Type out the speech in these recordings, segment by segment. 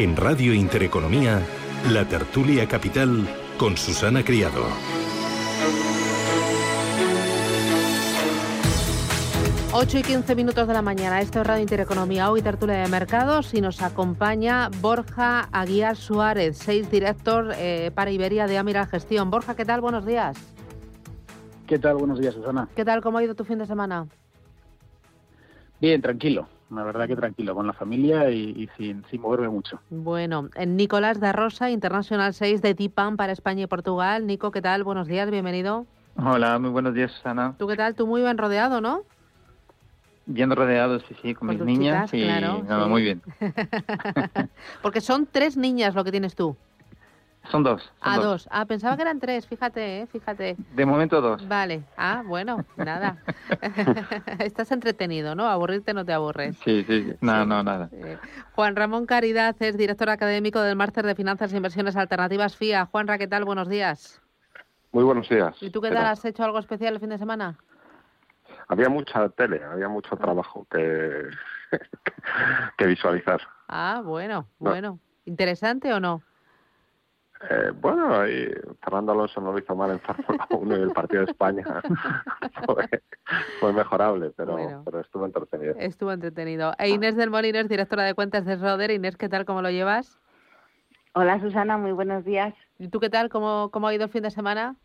En Radio Intereconomía, La Tertulia Capital con Susana Criado. Ocho y 15 minutos de la mañana. Esto es Radio Intereconomía, hoy tertulia de mercados y nos acompaña Borja Aguiar Suárez, seis director eh, para Iberia de Amiral Gestión. Borja, ¿qué tal? Buenos días. ¿Qué tal? Buenos días, Susana. ¿Qué tal? ¿Cómo ha ido tu fin de semana? Bien, tranquilo. La verdad que tranquilo, con la familia y, sin, sin, moverme mucho. Bueno, Nicolás de Rosa, International 6 de TIPAM para España y Portugal. Nico, ¿qué tal? Buenos días, bienvenido. Hola, muy buenos días, Susana. ¿Tú qué tal? Tú muy bien rodeado, ¿no? Bien rodeado, sí, sí, con, mis niñas. y claro, muy bien. Porque son tres niñas lo que tienes tú. Son dos. ah, dos. Ah, pensaba que eran tres, fíjate, ¿eh? fíjate. De momento dos. Vale. Ah, bueno, nada. Estás entretenido, ¿no? Aburrirte no te aburres. Sí, sí, no, no, nada. Juan Ramón Caridad es director académico del Máster de Finanzas e Inversiones Alternativas FIA. Juanra, ¿qué tal? Buenos días. Muy buenos días. ¿Y tú qué, tal? ¿Has hecho algo especial el fin de semana? Había mucha tele, había mucho trabajo que, que visualizar. Ah, bueno, bueno. ¿Interesante o no? Eh, bueno, Fernando Alonso no lo hizo mal en Fórmula 1 y el partido de España fue, mejorable, pero, pero estuvo entretenido. Estuvo entretenido. E Inés del Molino es directora de cuentas de Roder. Inés, ¿qué tal? ¿Cómo lo llevas? Hola Susana, muy buenos días. ¿Y tú qué tal? ¿Cómo, cómo ha ido el fin de semana?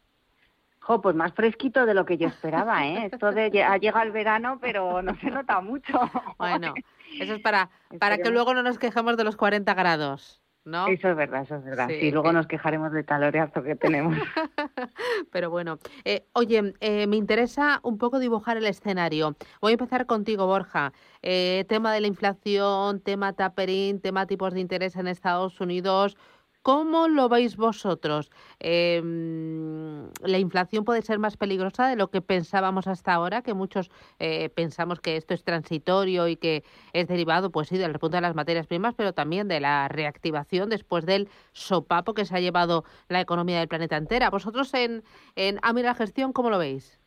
Jo, pues más fresquito de lo que yo esperaba, ¿eh? Esto de ha llegado el verano, pero no se nota mucho. Bueno, eso es para, para que luego no nos quejemos de los 40 grados. ¿No? Eso es verdad, eso es verdad. Sí, luego nos quejaremos del caloreazo que tenemos. Pero bueno, eh, oye, eh, me interesa un poco dibujar el escenario. Voy a empezar contigo, Borja. Eh, tema de la inflación, tema tapering, tema tipos de interés en Estados Unidos. ¿Cómo lo veis vosotros? Em, ¿La inflación puede ser más peligrosa de lo que pensábamos hasta ahora? Que muchos eh, pensamos que esto es transitorio y que es derivado, pues sí, del repunte de las materias primas, pero también de la reactivación después del sopapo que se ha llevado la economía del planeta entera. ¿Vosotros en, en Amira Gestión cómo lo veis?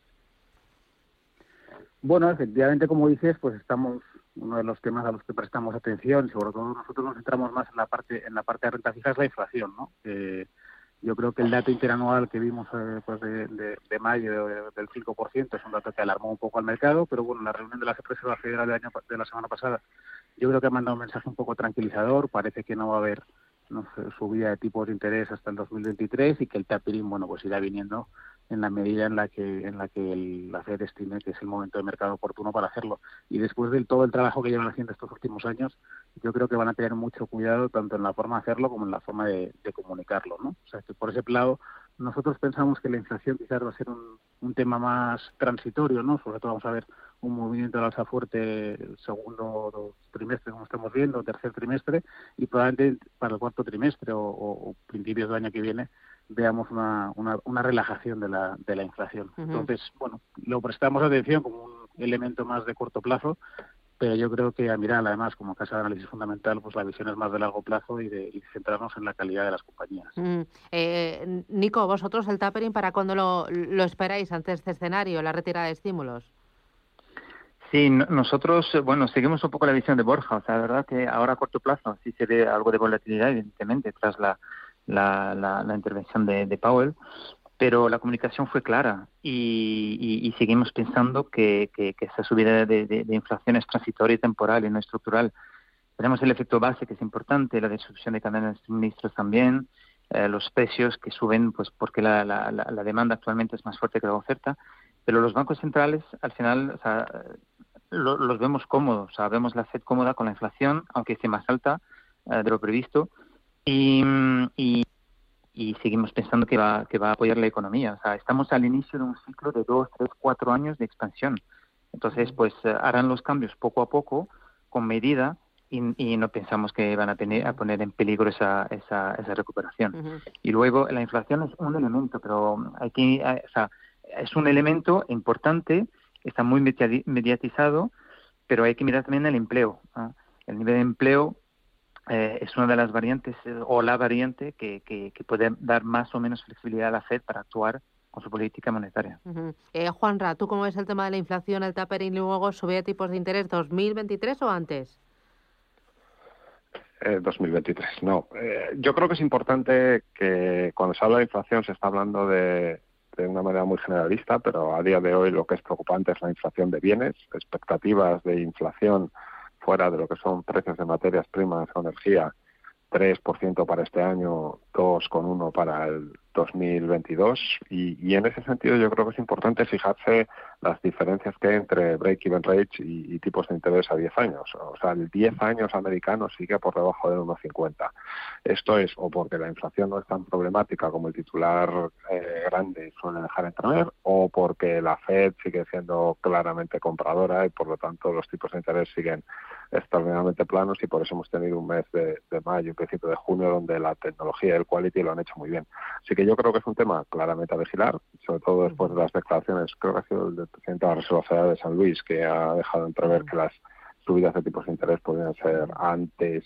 Bueno, efectivamente, como dices, pues estamos uno de los temas a los que prestamos atención sobre todo nosotros nos centramos más en la parte en la parte de renta fija es la inflación, ¿no? yo creo que el dato interanual que vimos eh, pues de, de, mayo del 5% es un dato que alarmó un poco al mercado, pero bueno, la reunión de la Reserva Federal de, año, de la semana pasada yo creo que ha mandado un mensaje un poco tranquilizador, parece que no va a haber no subida de tipos de interés hasta el 2023 y que el tapering, bueno, pues irá viniendo en la medida en la que en la que la Fed estime que es el momento de mercado oportuno para hacerlo. Y después de todo el trabajo que llevan haciendo estos últimos años, yo creo que van a tener mucho cuidado tanto en la forma de hacerlo como en la forma de, comunicarlo, ¿no? O sea, que por ese lado nosotros pensamos que la inflación quizás va a ser un, un tema más transitorio, ¿no? Sobre todo vamos a ver un movimiento de alza fuerte el segundo trimestre, como estamos viendo, tercer trimestre, y probablemente para el cuarto trimestre o, o principios del año que viene veamos una, una, relajación de la, de la inflación. Entonces, bueno, lo prestamos atención como un elemento más de corto plazo, pero yo creo que a mirar además como casa de análisis fundamental, pues la visión es más de largo plazo y de centrarnos en la calidad de las compañías. Mm, eh, Nico, vosotros el tapering, ¿para cuándo lo, lo esperáis ante este escenario, la retirada de estímulos? Sí, nosotros, bueno, seguimos un poco la visión de Borja. O sea, la verdad que ahora a corto plazo sí se ve algo de volatilidad, evidentemente, tras la la, la, intervención de, Powell, pero la comunicación fue clara y, seguimos pensando que, que, esa subida de, inflación es transitoria y temporal y no estructural. Tenemos el efecto base, que es importante, la disrupción de cadenas de suministros también, eh, los precios que suben pues porque la, demanda actualmente es más fuerte que la oferta, pero los bancos centrales al final los vemos cómodos, o vemos la Fed cómoda con la inflación, aunque esté más alta eh, de lo previsto, y, y, seguimos pensando que va, que va a apoyar la economía. O sea, estamos al inicio de un ciclo de dos, tres, cuatro años de expansión. Entonces, pues eh, harán los cambios poco a poco, con medida, y, no pensamos que van a, tener, a poner en peligro esa, esa, esa recuperación. Y luego, la inflación es un elemento, pero hay que, eh, o sea, es un elemento importante, está muy mediatizado, pero hay que mirar también el empleo. El nivel de empleo eh, es una de las variantes eh, o la variante que, que, puede dar más o menos flexibilidad a la Fed para actuar con su política monetaria. eh, Juanra, ¿tú cómo ves el tema de la inflación, el tapering y luego subir tipos de interés 2023 o antes? 2023, eh, no. Eh, yo creo que es importante que cuando se habla de inflación se está hablando de, de una manera muy generalista, pero a día de hoy lo que es preocupante es la inflación de bienes, expectativas de inflación fuera de lo que son precios de materias primas o energía 3% para este año, 2,1% para el 2022 y, y, en ese sentido yo creo que es importante fijarse las diferencias que hay entre break-even rates y, tipos de interés a 10 años. O sea, el 10 años americano sigue por debajo del 1,50. Esto es o porque la inflación no es tan problemática como el titular eh, grande suele dejar entrever o porque la Fed sigue siendo claramente compradora y por lo tanto los tipos de interés siguen extraordinariamente planos y por eso hemos tenido un mes de, de mayo y principio de junio donde la tecnología y el quality lo han hecho muy bien. Así que yo creo que es un tema claramente a vigilar, sobre todo después de las declaraciones, creo que ha sido el del presidente de la Reserva Federal de San Luis, que ha dejado entrever que las subidas de tipos de interés podrían ser antes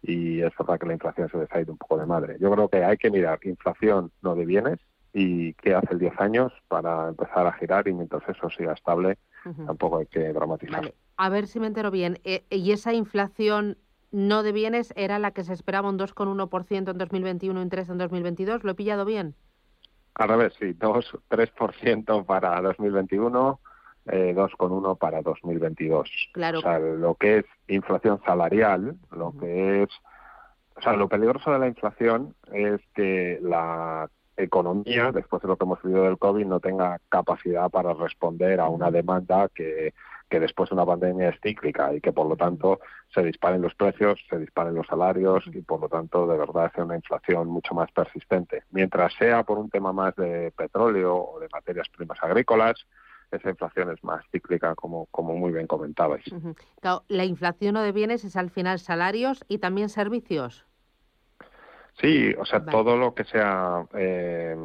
y es verdad que la inflación se les ha ido un poco de madre. Yo creo que hay que mirar inflación no de bienes y qué hace el 10 años para empezar a girar y mientras eso siga estable uh -huh. tampoco hay que dramatizar. Vale. A ver si me entero bien. Eh, ¿Y esa inflación no de bienes era la que se esperaba un 2,1% en 2021 y un 3% en 2022? ¿Lo he pillado bien? Al revés, sí, 2, 3% para 2021, eh, 2,1 para 2022. Claro. O sea, lo que es inflación salarial, lo uh -huh. que es... O sea, lo peligroso de la inflación es que la economía, después de lo que hemos vivido del COVID, no tenga capacidad para responder a una demanda que que después de una pandemia es cíclica y que por lo tanto se disparen los precios, se disparen los salarios y por lo tanto de verdad sea una inflación mucho más persistente. Mientras sea por un tema más de petróleo o de materias primas agrícolas, esa inflación es más cíclica, como, como muy bien comentabais. Uh -huh. claro, la inflación de bienes es al final salarios y también servicios. Sí, o sea, vale. todo lo que sea eh,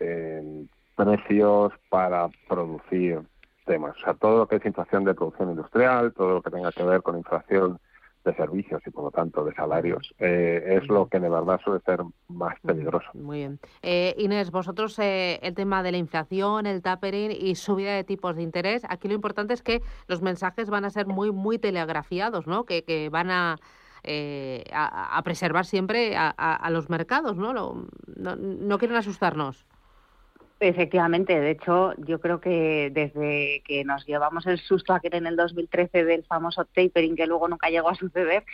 eh, precios para producir temas. O sea, todo lo que es inflación de producción industrial, todo lo que tenga que ver con inflación de servicios y por lo tanto de salarios, eh, es lo que de verdad suele ser más peligroso. Muy bien. Eh, Inés, vosotros eh, el tema de la inflación, el tapering y subida de tipos de interés, aquí lo importante es que los mensajes van a ser muy, muy telegrafiados, ¿no? Que, que van a, eh, a, a, preservar siempre a, a, los mercados, ¿no? Lo, no, no quieren asustarnos. Efectivamente, de hecho, yo creo que desde que nos llevamos el susto aquel en el 2013 del famoso tapering, que luego nunca llegó a suceder,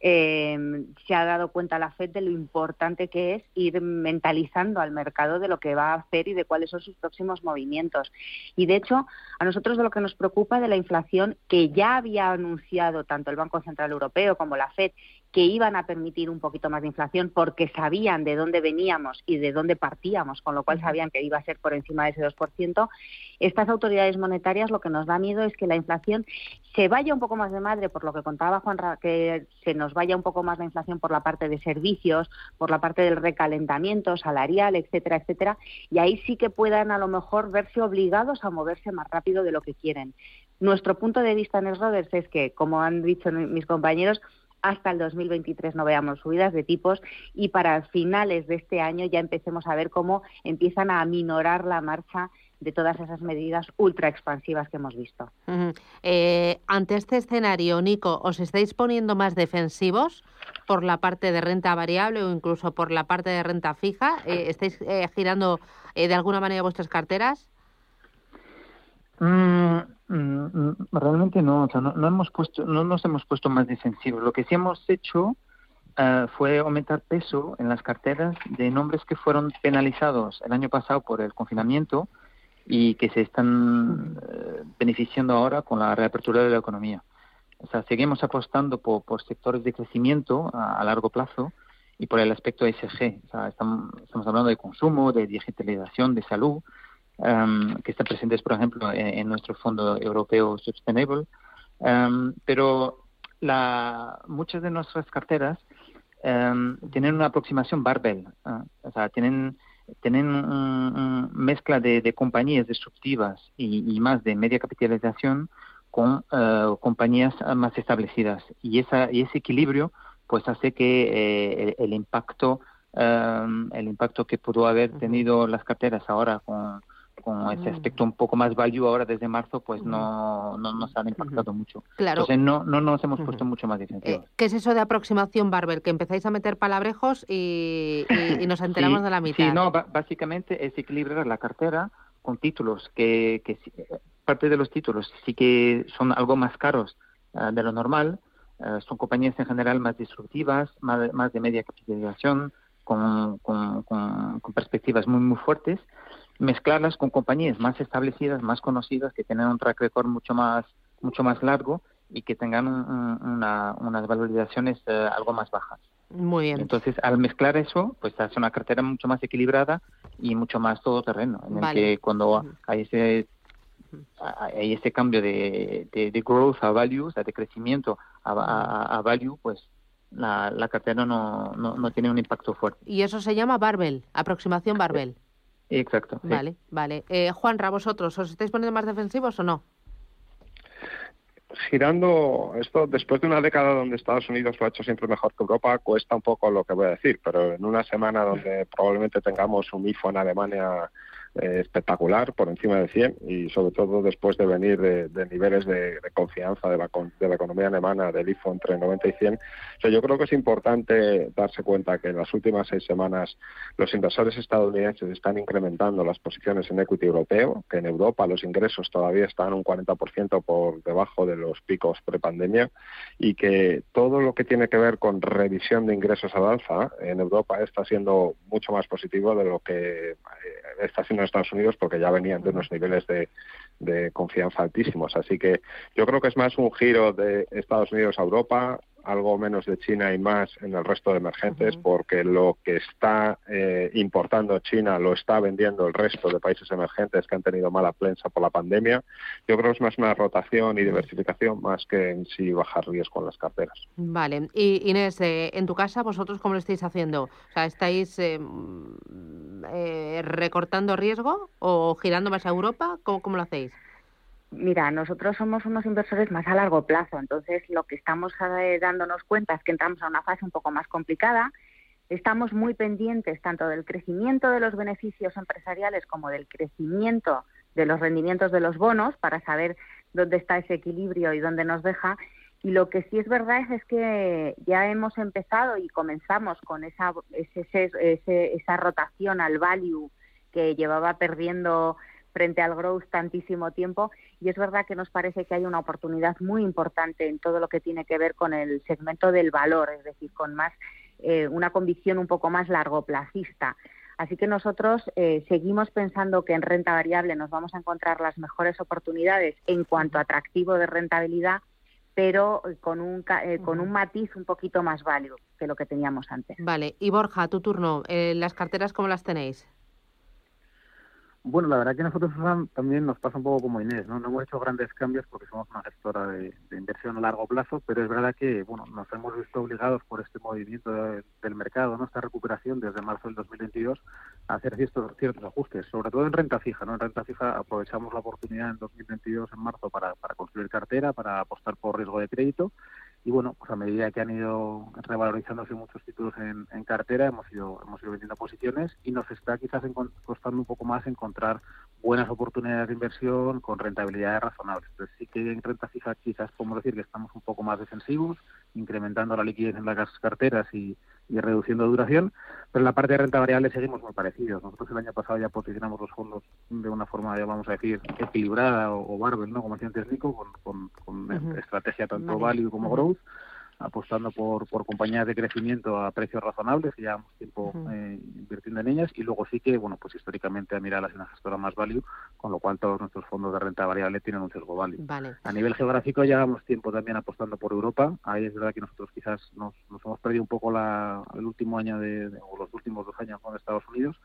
eh, se ha dado cuenta la FED de lo importante que es ir mentalizando al mercado de lo que va a hacer y de cuáles son sus próximos movimientos. Y de hecho, a nosotros de lo que nos preocupa de la inflación, que ya había anunciado tanto el Banco Central Europeo como la FED, que iban a permitir un poquito más de inflación porque sabían de dónde veníamos y de dónde partíamos, con lo cual sabían que iba a ser por encima de ese 2%. Estas autoridades monetarias lo que nos da miedo es que la inflación se vaya un poco más de madre, por lo que contaba Juan, que se nos vaya un poco más la inflación por la parte de servicios, por la parte del recalentamiento salarial, etcétera, etcétera, y ahí sí que puedan a lo mejor verse obligados a moverse más rápido de lo que quieren. Nuestro punto de vista en el Roberts es que, como han dicho mis compañeros, hasta el 2023 no veamos subidas de tipos y para finales de este año ya empecemos a ver cómo empiezan a aminorar la marcha de todas esas medidas ultra expansivas que hemos visto. Eh, ante este escenario, Nico, ¿os estáis poniendo más defensivos por la parte de renta variable o incluso por la parte de renta fija? Eh, ¿Estáis eh, girando de alguna manera vuestras carteras? Mm, mm, realmente no, o sea, no, no, hemos puesto, no nos hemos puesto más defensivos. Lo que sí hemos hecho uh, fue aumentar peso en las carteras de nombres que fueron penalizados el año pasado por el confinamiento y que se están uh, beneficiando ahora con la reapertura de la economía. O sea, seguimos apostando por, por sectores de crecimiento a, a, largo plazo y por el aspecto ESG. O sea, estamos, estamos hablando de consumo, de digitalización, de salud, um, que están presentes, por ejemplo, en, en nuestro Fondo Europeo Sustainable. Um, pero la, muchas de nuestras carteras um, tienen una aproximación barbell, uh, o sea, tienen, tienen una un mezcla de, de, compañías disruptivas y, y, más de media capitalización con uh, compañías más establecidas. Y, esa, y ese equilibrio pues hace que eh, el, el, impacto um, el impacto que pudo haber tenido las carteras ahora con con ese mm. aspecto un poco más value ahora desde marzo, pues no, no nos han impactado mucho. Claro. Entonces no, no nos hemos puesto mucho más defensivos. Eh, ¿Qué es eso de aproximación Barbel? Que empezáis a meter palabrejos y, y, nos enteramos de la mitad. Sí, no, básicamente es equilibrar la cartera con títulos que, que parte de los títulos sí que son algo más caros ah, de lo normal, ah, son compañías en general más disruptivas, más, más de media capitalización, con, con, con perspectivas muy, muy fuertes mezclarlas con compañías más establecidas, más conocidas, que tienen un track record mucho más, mucho más largo y que tengan unas valorizaciones eh, algo más bajas. Muy bien. Entonces, al mezclar eso, pues hace una cartera mucho más equilibrada y mucho más todoterreno, en el que cuando hay ese hay ese cambio de, de, growth a value, o sea, de crecimiento a, a, value, pues la, la cartera no, no, no, tiene un impacto fuerte. Y eso se llama barbell, aproximación barbell. Exacto. Vale, vale. Eh, Juanra, vosotros, ¿os estáis poniendo más defensivos o no? girando esto después de una década donde Estados Unidos lo ha hecho siempre mejor que Europa, cuesta un poco lo que voy a decir, pero en una semana donde probablemente tengamos un IFO en Alemania eh, espectacular, por encima de 100, y sobre todo después de venir de, niveles de, confianza de la, de la economía alemana del IFO entre 90 y 100. O yo creo que es importante darse cuenta que en las últimas seis semanas los inversores estadounidenses están incrementando las posiciones en equity europeo, que en Europa los ingresos todavía están un 40% por debajo de los picos prepandemia, y que todo lo que tiene que ver con revisión de ingresos al alza en Europa está siendo mucho más positivo de lo que eh, está siendo en Estados Unidos porque ya venían de unos niveles de, de confianza altísimos. Así que yo creo que es más un giro de Estados Unidos a Europa, algo menos de China y más en el resto de emergentes, porque lo que está eh, importando China lo está vendiendo el resto de países emergentes que han tenido mala prensa por la pandemia. Yo creo que es más una rotación y diversificación más que en sí bajar riesgo en las carteras. Vale. Y Inés, eh, en tu casa, ¿vosotros cómo lo estáis haciendo? O sea, ¿estáis eh, recortando riesgo o girando más a Europa? ¿Cómo, cómo lo hacéis? Mira, nosotros somos unos inversores más a largo plazo, entonces lo que estamos eh, dándonos cuenta es que entramos a una fase un poco más complicada. Estamos muy pendientes tanto del crecimiento de los beneficios empresariales como del crecimiento de los rendimientos de los bonos para saber dónde está ese equilibrio y dónde nos deja. Y lo que sí es verdad es, que ya hemos empezado y comenzamos con esa, esa rotación al value que llevaba perdiendo frente al growth tantísimo tiempo y es verdad que nos parece que hay una oportunidad muy importante en todo lo que tiene que ver con el segmento del valor, es decir, con más eh, una convicción un poco más largoplacista. Así que nosotros eh, seguimos pensando que en renta variable nos vamos a encontrar las mejores oportunidades en cuanto a atractivo de rentabilidad, pero con un, eh, con un matiz un poquito más válido que lo que teníamos antes. Vale, y Borja, tu turno, ¿las carteras cómo las tenéis? Bueno, la verdad que nosotros también nos pasa un poco como Inés, ¿no? No hemos hecho grandes cambios porque somos una gestora de, inversión a largo plazo, pero es verdad que, bueno, nos hemos visto obligados por este movimiento del mercado, ¿no? Esta recuperación desde marzo del 2022 a hacer ciertos, ciertos ajustes, sobre todo en renta fija, ¿no? En renta fija aprovechamos la oportunidad en 2022, en marzo, para, para construir cartera, para apostar por riesgo de crédito y bueno, pues a medida que han ido revalorizándose muchos títulos en, cartera, hemos ido, hemos ido vendiendo posiciones y nos está quizás costando un poco más encontrar buenas oportunidades de inversión con rentabilidades razonables. Entonces sí que en renta fija quizás podemos decir que estamos un poco más defensivos, incrementando la liquidez en las carteras y, y reduciendo duración, pero en la parte de renta variable seguimos muy parecidos. Nosotros el año pasado ya posicionamos los fondos de una forma, ya vamos a decir, equilibrada o, o barbell, ¿no? como decía antes Nico, con, con, estrategia tanto value como growth apostando por, por compañías de crecimiento a precios razonables, que llevamos tiempo eh, invirtiendo en ellas, y luego sí que, bueno, pues históricamente a mirar es una gestora más value, con lo cual todos nuestros fondos de renta variable tienen un sesgo value. A nivel geográfico llevamos tiempo también apostando por Europa, ahí es verdad que nosotros quizás nos, nos hemos perdido un poco la, el último año de, o los últimos dos años con Estados Unidos,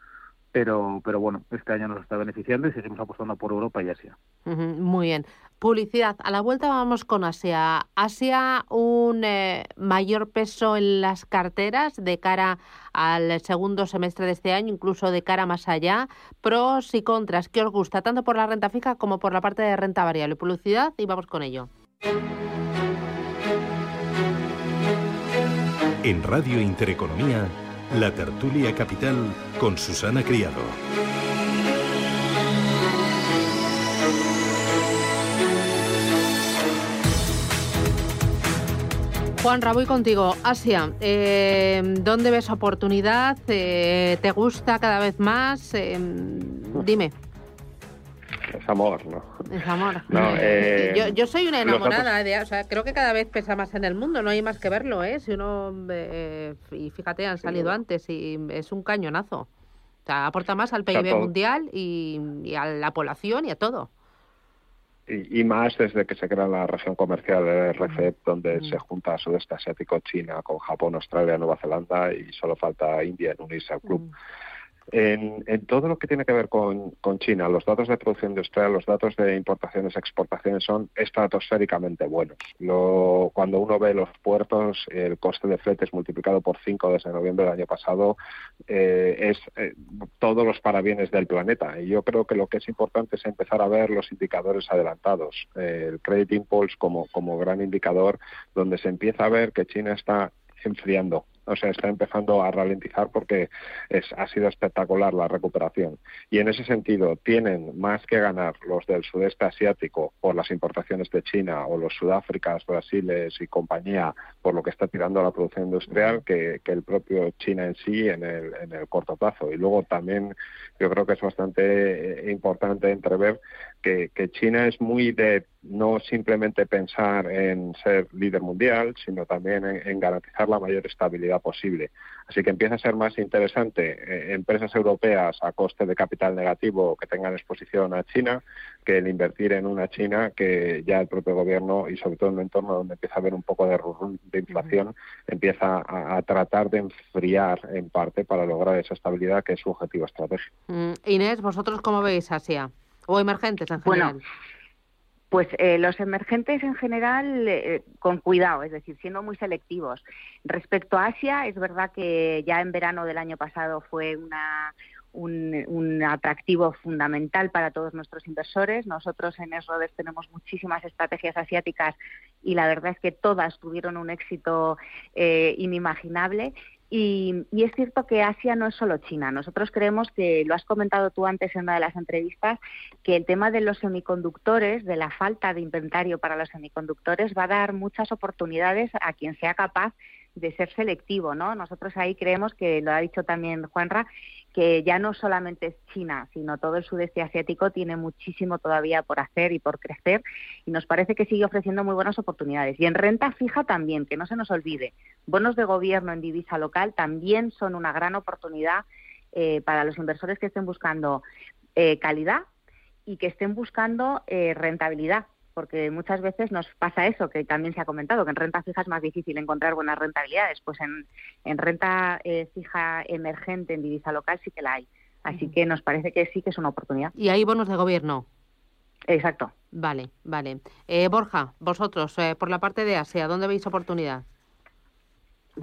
pero, pero bueno, este año nos está beneficiando y seguimos apostando por Europa y Asia. muy bien. Publicidad. A la vuelta vamos con Asia. Asia, un eh, mayor peso en las carteras de cara al segundo semestre de este año, incluso de cara más allá. Pros y contras. ¿Qué os gusta? Tanto por la renta fija como por la parte de renta variable. Publicidad y vamos con ello. En Radio Intereconomía. La tertulia capital con Susana Criado. Juan Raboy contigo. Asia, eh, ¿dónde ves oportunidad? Eh, ¿Te gusta cada vez más? Eh, dime. Es amor, ¿no? Es amor. yo, yo, soy una enamorada, de, o sea, creo que cada vez pesa más en el mundo, no hay más que verlo, ¿eh? Si uno, y fíjate, han salido antes y es un cañonazo. O sea, aporta más al PIB mundial y, y a la población y a todo y, más desde que se crea la región comercial de RCEP, donde se junta sudeste asiático, China, con Japón, Australia, Nueva Zelanda y solo falta India en unirse al club. En, todo lo que tiene que ver con, China, los datos de producción industrial, los datos de importaciones, exportaciones son estratosféricamente buenos. cuando uno ve los puertos, el coste de fletes multiplicado por 5 desde noviembre del año pasado eh, es eh, todos los parabienes del planeta. Y yo creo que lo que es importante es empezar a ver los indicadores adelantados. Eh, el Credit Impulse como gran indicador, donde se empieza a ver que China está enfriando o sea, está empezando a ralentizar porque es, ha sido espectacular la recuperación. Y en ese sentido, tienen más que ganar los del sudeste asiático por las importaciones de China o los Sudáfricas, Brasiles y compañía por lo que está tirando la producción industrial que, el propio China en sí en el, en el corto plazo. Y luego también yo creo que es bastante eh, importante entrever que, que China es muy de no simplemente pensar en ser líder mundial, sino también en, garantizar la mayor estabilidad posible. Así que empieza a ser más interesante eh, empresas europeas a coste de capital negativo que tengan exposición a China que el invertir en una China que ya el propio gobierno y sobre todo en un entorno donde empieza a haber un poco de, de inflación, empieza a, tratar de enfriar en parte para lograr esa estabilidad que es su objetivo estratégico. Mm, Inés, ¿vosotros cómo veis Asia? ¿O emergentes en general? Pues eh, los emergentes en general eh, con cuidado, es decir, siendo muy selectivos. Respecto a Asia, es verdad que ya en verano del año pasado fue una, un, atractivo fundamental para todos nuestros inversores. Nosotros en Esrodes tenemos muchísimas estrategias asiáticas y la verdad es que todas tuvieron un éxito eh, inimaginable y, es cierto que Asia no es solo China. Nosotros creemos que, lo has comentado tú antes en una de las entrevistas, que el tema de los semiconductores, de la falta de inventario para los semiconductores, va a dar muchas oportunidades a quien sea capaz de ser selectivo, ¿no? Nosotros ahí creemos que, lo ha dicho también Juanra, que ya no solamente es China, sino todo el sudeste asiático tiene muchísimo todavía por hacer y por crecer y nos parece que sigue ofreciendo muy buenas oportunidades. Y en renta fija también, que no se nos olvide, bonos de gobierno en divisa local también son una gran oportunidad eh, para los inversores que estén buscando eh, calidad y que estén buscando eh, rentabilidad porque muchas veces nos pasa eso, que también se ha comentado, que en renta fija es más difícil encontrar buenas rentabilidades, pues en, en renta eh, fija emergente en divisa local sí que la hay. Así que nos parece que sí que es una oportunidad. ¿Y hay bonos de gobierno? Exacto. Vale, vale. Eh, Borja, vosotros, eh, por la parte de Asia, ¿dónde veis oportunidad?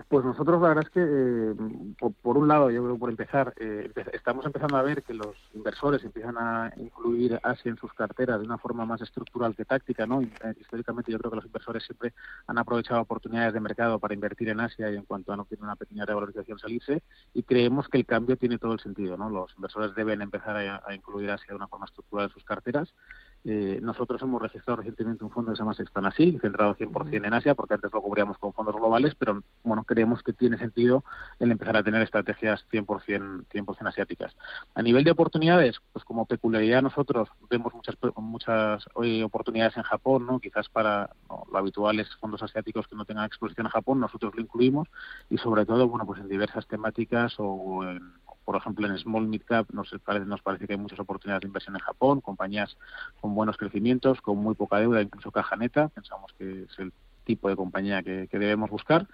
Pues nosotros la verdad es que, eh, por, un lado, yo creo por empezar, eh, estamos empezando a ver que los inversores empiezan a incluir Asia en sus carteras de una forma más estructural que táctica, ¿no? Eh, históricamente yo creo que los inversores siempre han aprovechado oportunidades de mercado para invertir en Asia y en cuanto a no tiene una pequeña revalorización salirse y creemos que el cambio tiene todo el sentido, ¿no? Los inversores deben empezar a incluir Asia de una forma estructural en sus carteras eh, nosotros hemos registrado recientemente un fondo que se llama Sextanasil, centrado 100% en Asia, porque antes lo cubríamos con fondos globales, pero bueno, creemos que tiene sentido el empezar a tener estrategias 100%, 100 asiáticas. A nivel de oportunidades, pues como peculiaridad nosotros vemos muchas muchas hoy oportunidades en Japón, ¿no? quizás para lo habitual es fondos asiáticos que no tengan exposición a Japón, nosotros lo incluimos y sobre todo, bueno, pues en diversas temáticas o en por ejemplo, en Small Mid Cap nos parece, que hay muchas oportunidades de inversión en Japón, compañías con buenos crecimientos, con muy poca deuda, incluso caja neta. Pensamos que es el tipo de compañía que, debemos buscar.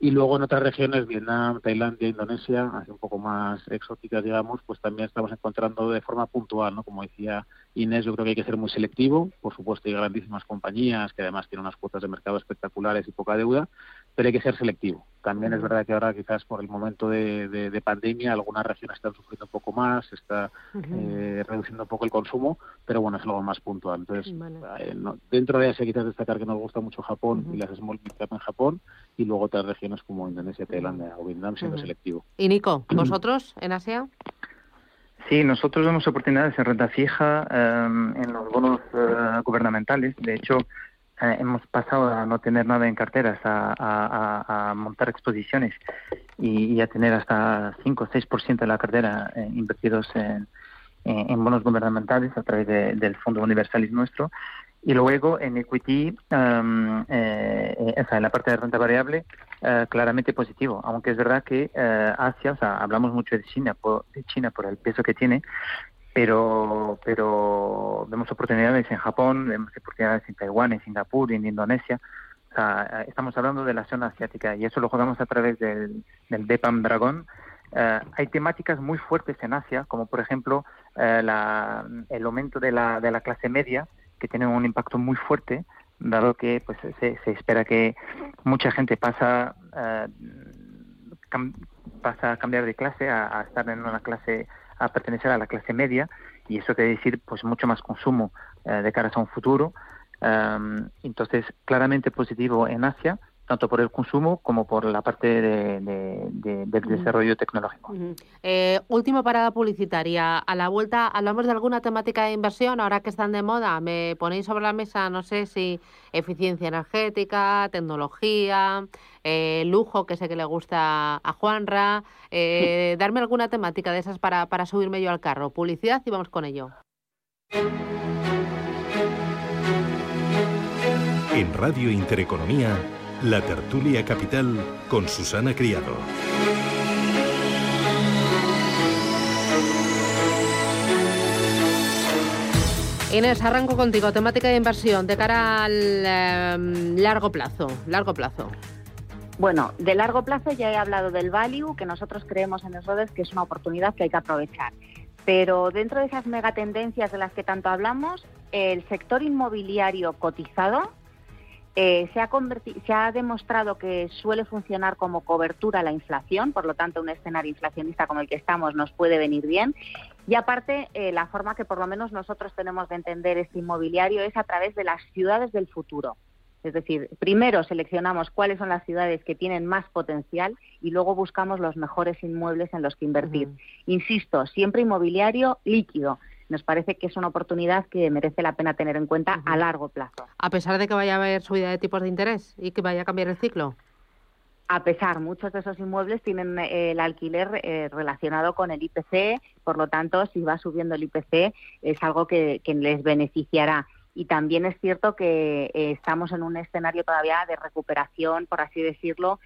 Y luego en otras regiones, Vietnam, Tailandia, Indonesia, un poco más exóticas, digamos, pues también estamos encontrando de forma puntual, ¿no? Como decía Inés, yo creo que hay que ser muy selectivo. Por supuesto, hay grandísimas compañías que además tienen unas cuotas de mercado espectaculares y poca deuda, pero hay que ser selectivo. También es verdad que ahora quizás por el momento de, pandemia algunas regiones están sufriendo un poco más, está eh, reduciendo un poco el consumo, pero bueno, es algo más puntual. Entonces, eh, dentro de Asia quizás destacar que nos gusta mucho Japón y las small cap en Japón y luego otras regiones como Indonesia, Tailandia o Vietnam siendo selectivo. Y Nico, ¿vosotros en Asia? Sí, nosotros vemos oportunidades en renta fija, em, en los bonos eh, gubernamentales. De hecho, eh, hemos pasado a no tener nada en carteras, a, montar exposiciones y, a tener hasta 5 o 6% de la cartera eh, invertidos en, bonos gubernamentales a través del Fondo Universalis nuestro. Y luego en equity, um, en la parte de renta variable, claramente positivo, aunque es verdad que Asia, o sea, hablamos mucho de China, de China por el peso que tiene, pero, pero vemos oportunidades en Japón, vemos oportunidades en Taiwán, en Singapur, en Indonesia. O sea, estamos hablando de la zona asiática y eso lo jugamos a través del, del DEPAM Dragón. Eh, hay temáticas muy fuertes en Asia, como por ejemplo eh, la, el aumento de la, de la clase media, que tiene un impacto muy fuerte, dado que pues se, se espera que mucha gente pasa, eh, pasa a cambiar de clase a, a estar en una clase a pertenecer a la clase media y eso quiere decir pues mucho más consumo eh, de cara a un futuro. entonces, claramente positivo en Asia, tanto por el consumo como por la parte de, del desarrollo tecnológico. Eh, última parada publicitaria. A la vuelta, hablamos de alguna temática de inversión, ahora que están de moda. Me ponéis sobre la mesa, no sé si eficiencia energética, tecnología, eh, lujo, que sé que le gusta a Juanra. Eh, darme alguna temática de esas para, para subirme yo al carro. Publicidad y vamos con ello. En Radio Intereconomía. La tertulia capital con Susana Criado. Inés, arranco contigo. Temática de inversión de cara al em, largo plazo. Largo plazo. Bueno, de largo plazo ya he hablado del value, que nosotros creemos en redes que es una oportunidad que hay que aprovechar. Pero dentro de esas megatendencias de las que tanto hablamos, el sector inmobiliario cotizado eh, se, ha se, ha demostrado que suele funcionar como cobertura a la inflación, por lo tanto un escenario inflacionista como el que estamos nos puede venir bien. Y aparte, eh, la forma que por lo menos nosotros tenemos de entender este inmobiliario es a través de las ciudades del futuro. Es decir, primero seleccionamos cuáles son las ciudades que tienen más potencial y luego buscamos los mejores inmuebles en los que invertir. Insisto, siempre inmobiliario líquido nos parece que es una oportunidad que merece la pena tener en cuenta a largo plazo. A pesar de que vaya a haber subida de tipos de interés y que vaya a cambiar el ciclo. A pesar, muchos de esos inmuebles tienen eh, el alquiler eh, relacionado con el IPC, por lo tanto, si va subiendo el IPC es algo que, les beneficiará. Y también es cierto que eh, estamos en un escenario todavía de recuperación, por así decirlo,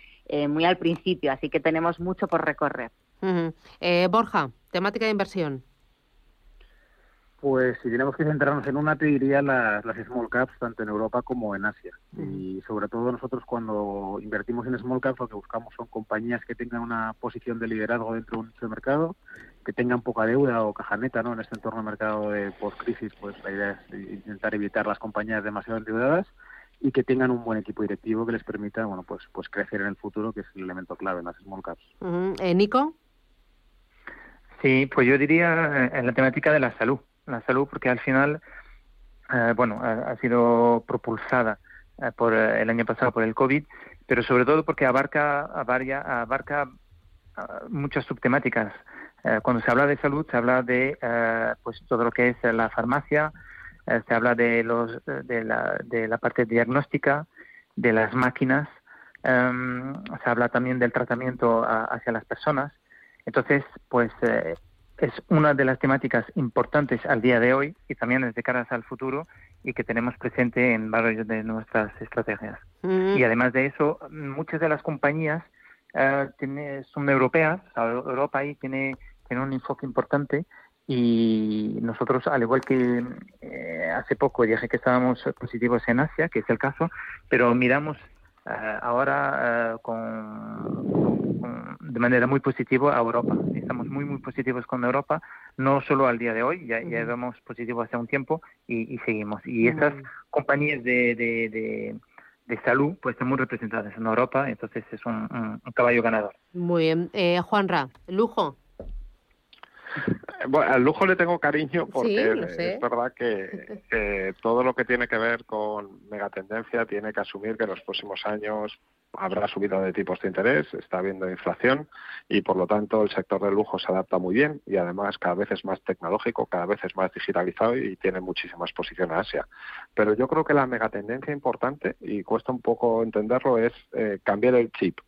muy al principio, así que tenemos mucho por recorrer. Borja, temática de inversión. Pues si tenemos que centrarnos en una, te diría las, las small caps, tanto en Europa como en Asia. Y sobre todo nosotros cuando invertimos en small caps lo que buscamos son compañías que tengan una posición de liderazgo dentro de un nicho de mercado, que tengan poca deuda o caja neta ¿no? en este entorno de mercado de post-crisis, pues la idea es intentar evitar las compañías demasiado endeudadas y que tengan un buen equipo directivo que les permita bueno pues pues crecer en el futuro, que es el elemento clave en las small caps. Eh, Nico. Sí, pues yo diría eh, en la temática de la salud la salud, porque al final, eh, bueno, ha, sido propulsada eh, por eh, el año pasado por el COVID, pero sobre todo porque abarca, abarca, abarca muchas subtemáticas. cuando se habla de salud, se habla de pues todo lo que es la farmacia, se habla de, los, de, la, de la parte diagnóstica, de las máquinas, em, se habla también del tratamiento hacia las personas. Entonces, pues es una de las temáticas importantes al día de hoy y también desde cara al futuro y que tenemos presente en varias de nuestras estrategias. Y además de eso, muchas de las compañías eh, son europeas, Europa ahí tiene, tiene un enfoque importante y nosotros, al igual que eh, hace poco dije que estábamos positivos en Asia, que es el caso, pero miramos ahora con de manera muy positiva a Europa. Estamos muy, muy positivos con Europa, no solo al día de hoy, ya, ya vamos positivos hace un tiempo y, seguimos. Y estas compañías de, de, de, salud pues están muy representadas en Europa, entonces es un, caballo ganador. Muy bien. Eh, Juanra, lujo. Bueno, al lujo le tengo cariño porque es verdad que, todo lo que tiene que ver con megatendencia tiene que asumir que en los próximos años habrá subida de tipos de interés, está habiendo inflación y por lo tanto el sector del lujo se adapta muy bien y además cada vez es más tecnológico, cada vez es más digitalizado y tiene muchísima exposición a Asia. Pero yo creo que la megatendencia importante, y cuesta un poco entenderlo, es eh, cambiar el chip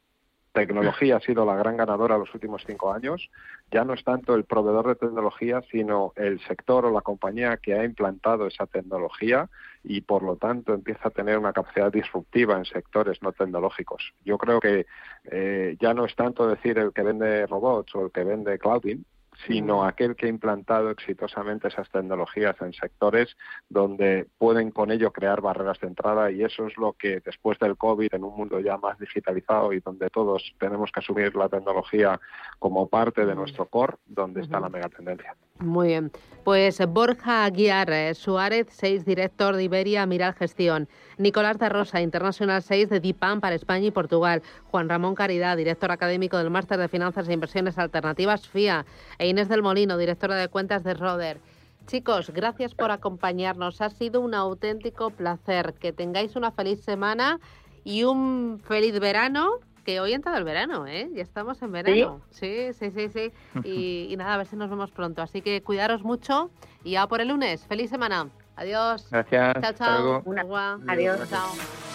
tecnología ha sido la gran ganadora los últimos cinco años. Ya no es tanto el proveedor de tecnología, sino el sector o la compañía que ha implantado esa tecnología y, por lo tanto, empieza a tener una capacidad disruptiva en sectores no tecnológicos. Yo creo que eh, ya no es tanto decir el que vende robots o el que vende clouding, sino aquel que ha implantado exitosamente esas tecnologías en sectores donde pueden con ello crear barreras de entrada y eso es lo que después del COVID, en un mundo ya más digitalizado y donde todos tenemos que asumir la tecnología como parte de nuestro core, donde está la megatendencia. Muy bien. Pues Borja Aguiar eh, Suárez, 6, director de Iberia Miral Gestión. Nicolás de Rosa, Internacional 6 de DIPAM para España y Portugal. Juan Ramón Caridad, director académico del Máster de Finanzas e Inversiones Alternativas FIA. E Inés del Molino, directora de cuentas de Roder. Chicos, gracias por acompañarnos. Ha sido un auténtico placer. Que tengáis una feliz semana y un feliz verano que hoy ha entrado el verano, ¿eh? Ya estamos en verano. Sí, sí, sí, sí. Y, nada, a ver si nos vemos pronto. Así que cuidaros mucho y ya por el lunes. Feliz semana. Adiós. Gracias. Chao, chao. Adiós. Chao.